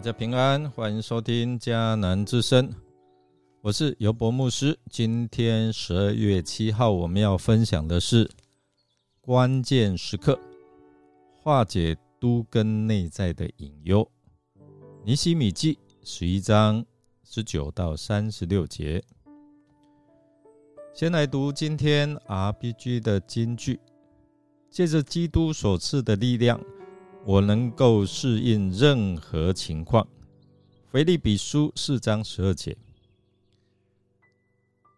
大家平安，欢迎收听迦南之声，我是尤博牧师。今天十二月七号，我们要分享的是关键时刻，化解都根内在的隐忧。尼西米记十一章十九到三十六节。先来读今天 RPG 的金句，借着基督所赐的力量。我能够适应任何情况。腓利比书四章十二节，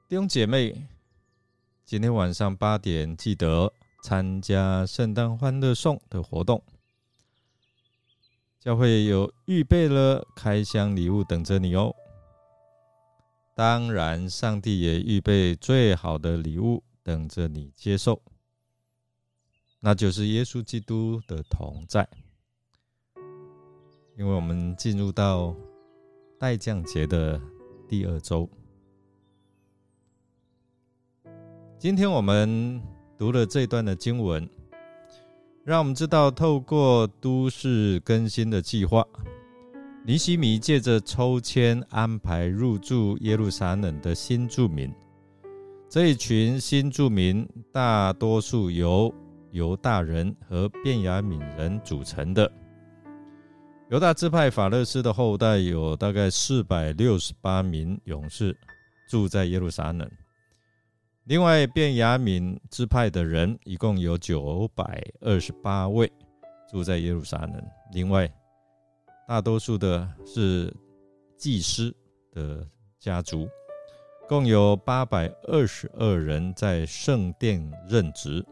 弟兄姐妹，今天晚上八点记得参加圣诞欢乐颂的活动。教会有预备了开箱礼物等着你哦。当然，上帝也预备最好的礼物等着你接受。那就是耶稣基督的同在，因为我们进入到代降节的第二周。今天我们读了这段的经文，让我们知道，透过都市更新的计划，尼西米借着抽签安排入住耶路撒冷的新住民。这一群新住民，大多数由犹大人和便雅悯人组成的犹大支派法勒斯的后代有大概四百六十八名勇士住在耶路撒冷。另外，便雅悯支派的人一共有九百二十八位住在耶路撒冷。另外，大多数的是祭司的家族，共有八百二十二人在圣殿任职。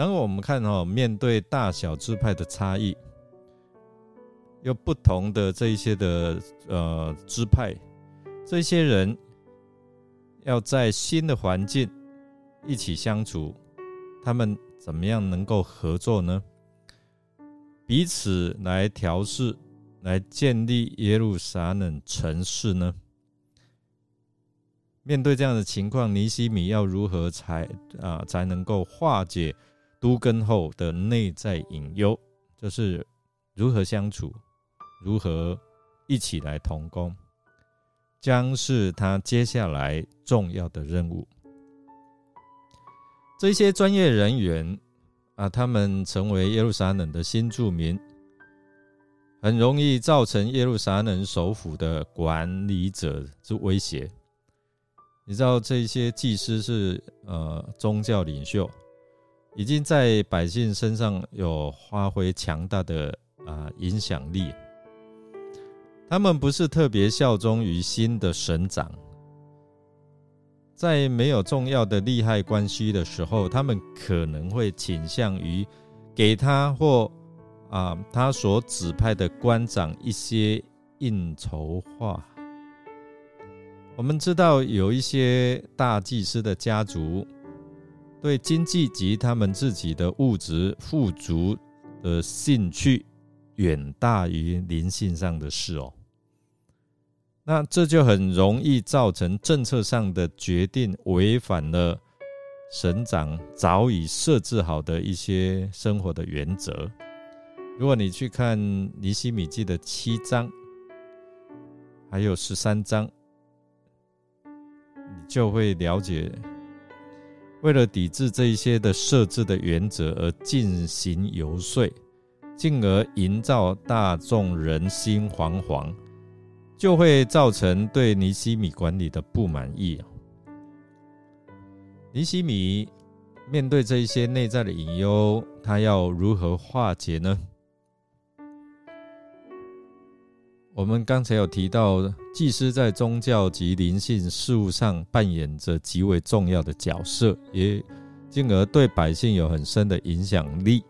然后我们看哈，面对大小支派的差异，有不同的这一些的呃支派，这些人要在新的环境一起相处，他们怎么样能够合作呢？彼此来调试，来建立耶路撒冷城市呢？面对这样的情况，尼西米要如何才啊才能够化解？都根后的内在隐忧，就是如何相处，如何一起来同工，将是他接下来重要的任务。这些专业人员啊，他们成为耶路撒冷的新住民，很容易造成耶路撒冷首府的管理者之威胁。你知道，这些祭司是呃宗教领袖。已经在百姓身上有发挥强大的啊影响力。他们不是特别效忠于新的省长，在没有重要的利害关系的时候，他们可能会倾向于给他或啊他所指派的官长一些应酬话。我们知道有一些大祭司的家族。对经济及他们自己的物质富足的兴趣，远大于灵性上的事哦。那这就很容易造成政策上的决定违反了省长早已设置好的一些生活的原则。如果你去看尼西米记的七章，还有十三章，你就会了解。为了抵制这一些的设置的原则而进行游说，进而营造大众人心惶惶，就会造成对尼西米管理的不满意尼西米面对这一些内在的隐忧，他要如何化解呢？我们刚才有提到，祭司在宗教及灵性事务上扮演着极为重要的角色，也进而对百姓有很深的影响力。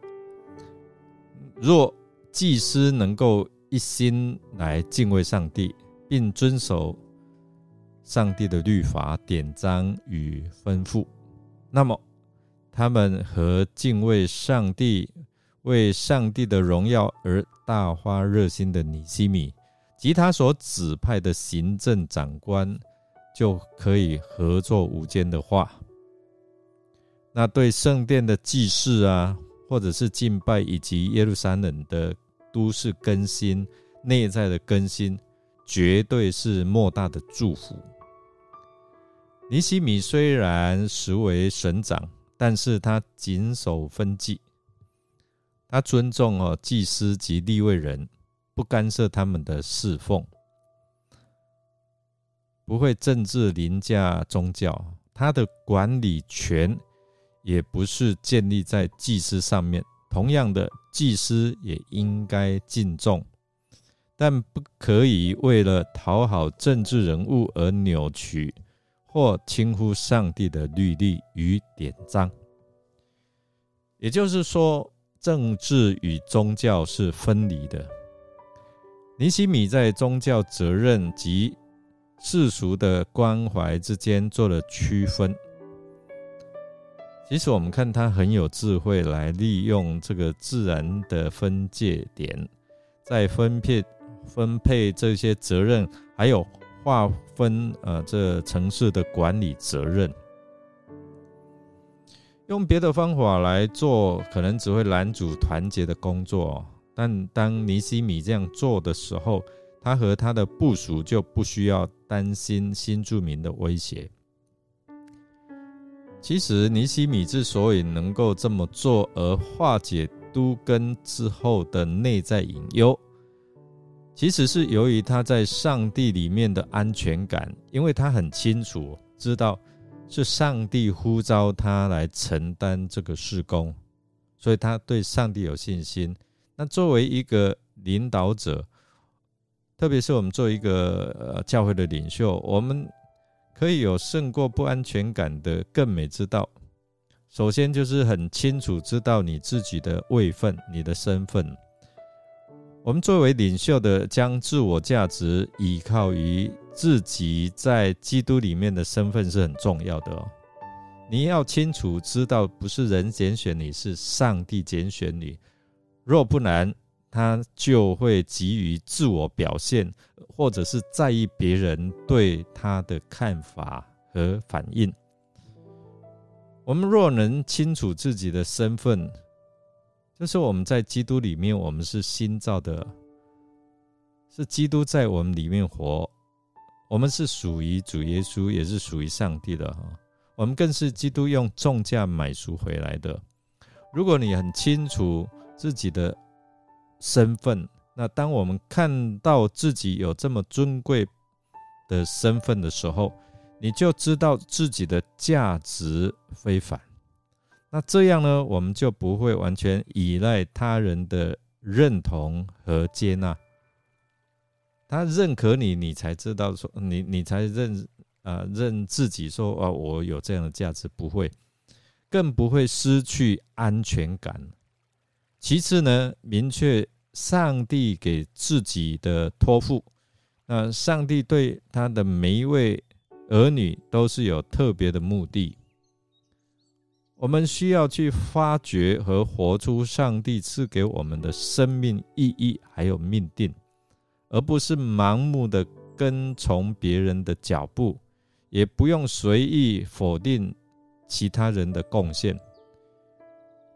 若祭司能够一心来敬畏上帝，并遵守上帝的律法、典章与吩咐，那么他们和敬畏上帝、为上帝的荣耀而大发热心的尼西米。及他所指派的行政长官就可以合作无间的话，那对圣殿的祭祀啊，或者是敬拜以及耶路撒冷的都市更新内在的更新，绝对是莫大的祝福。尼西米虽然实为省长，但是他谨守分际，他尊重哦祭司及立位人，不干涉他们的侍奉，不会政治凌驾宗教。他的管理权也不是建立在祭司上面。同样的，祭司也应该敬重，但不可以为了讨好政治人物而扭曲。或轻忽上帝的律例与典章，也就是说，政治与宗教是分离的。尼西米在宗教责任及世俗的关怀之间做了区分。其实，我们看他很有智慧，来利用这个自然的分界点，在分配分配这些责任，还有。划分呃，这城市的管理责任，用别的方法来做，可能只会拦阻团结的工作。但当尼西米这样做的时候，他和他的部属就不需要担心新住民的威胁。其实，尼西米之所以能够这么做，而化解都根之后的内在隐忧。其实是由于他在上帝里面的安全感，因为他很清楚知道是上帝呼召他来承担这个事工，所以他对上帝有信心。那作为一个领导者，特别是我们做一个呃教会的领袖，我们可以有胜过不安全感的更美之道。首先就是很清楚知道你自己的位分、你的身份。我们作为领袖的，将自我价值依靠于自己在基督里面的身份是很重要的哦。你要清楚知道，不是人拣选你，是上帝拣选你。若不然，他就会急于自我表现，或者是在意别人对他的看法和反应。我们若能清楚自己的身份，就是我们在基督里面，我们是新造的，是基督在我们里面活，我们是属于主耶稣，也是属于上帝的哈。我们更是基督用重价买赎回来的。如果你很清楚自己的身份，那当我们看到自己有这么尊贵的身份的时候，你就知道自己的价值非凡。那这样呢，我们就不会完全依赖他人的认同和接纳。他认可你，你才知道说你，你才认啊认自己说啊，我有这样的价值，不会，更不会失去安全感。其次呢，明确上帝给自己的托付，那上帝对他的每一位儿女都是有特别的目的。我们需要去发掘和活出上帝赐给我们的生命意义，还有命定，而不是盲目的跟从别人的脚步，也不用随意否定其他人的贡献。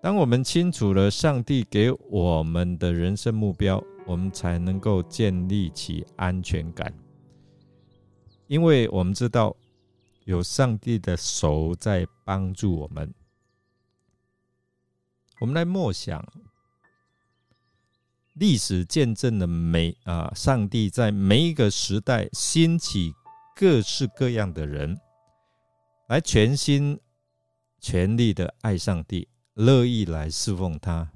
当我们清楚了上帝给我们的人生目标，我们才能够建立起安全感，因为我们知道有上帝的手在帮助我们。我们来默想，历史见证了每啊，上帝在每一个时代兴起各式各样的人，来全心全力的爱上帝，乐意来侍奉他。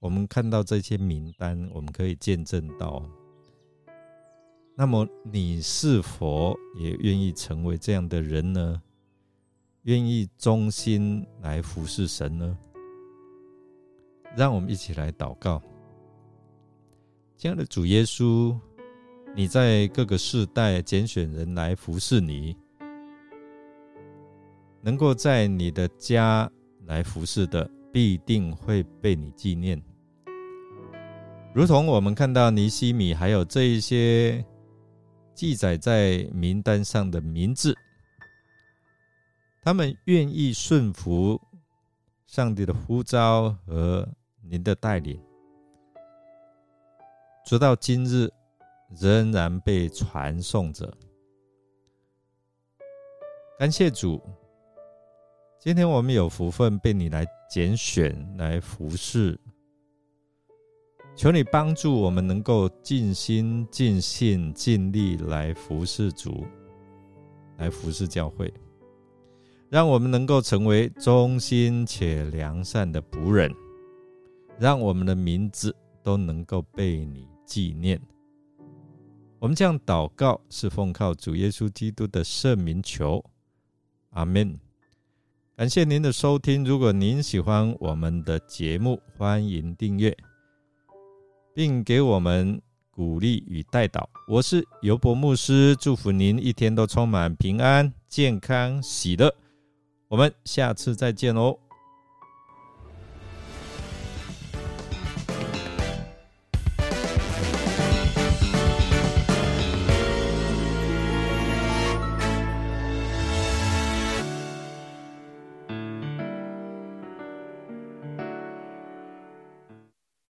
我们看到这些名单，我们可以见证到。那么，你是否也愿意成为这样的人呢？愿意忠心来服侍神呢？让我们一起来祷告。亲爱的主耶稣，你在各个世代拣选人来服侍你，能够在你的家来服侍的，必定会被你纪念。如同我们看到尼西米，还有这一些记载在名单上的名字。他们愿意顺服上帝的呼召和您的带领，直到今日仍然被传颂着。感谢主，今天我们有福分被你来拣选来服侍。求你帮助我们，能够尽心、尽性、尽力来服侍主，来服侍教会，让我们能够成为忠心且良善的仆人，让我们的名字都能够被你纪念。我们这样祷告，是奉靠主耶稣基督的圣名求，阿门。感谢您的收听，如果您喜欢我们的节目，欢迎订阅。并给我们鼓励与带导。我是尤伯牧师，祝福您一天都充满平安、健康、喜乐。我们下次再见哦。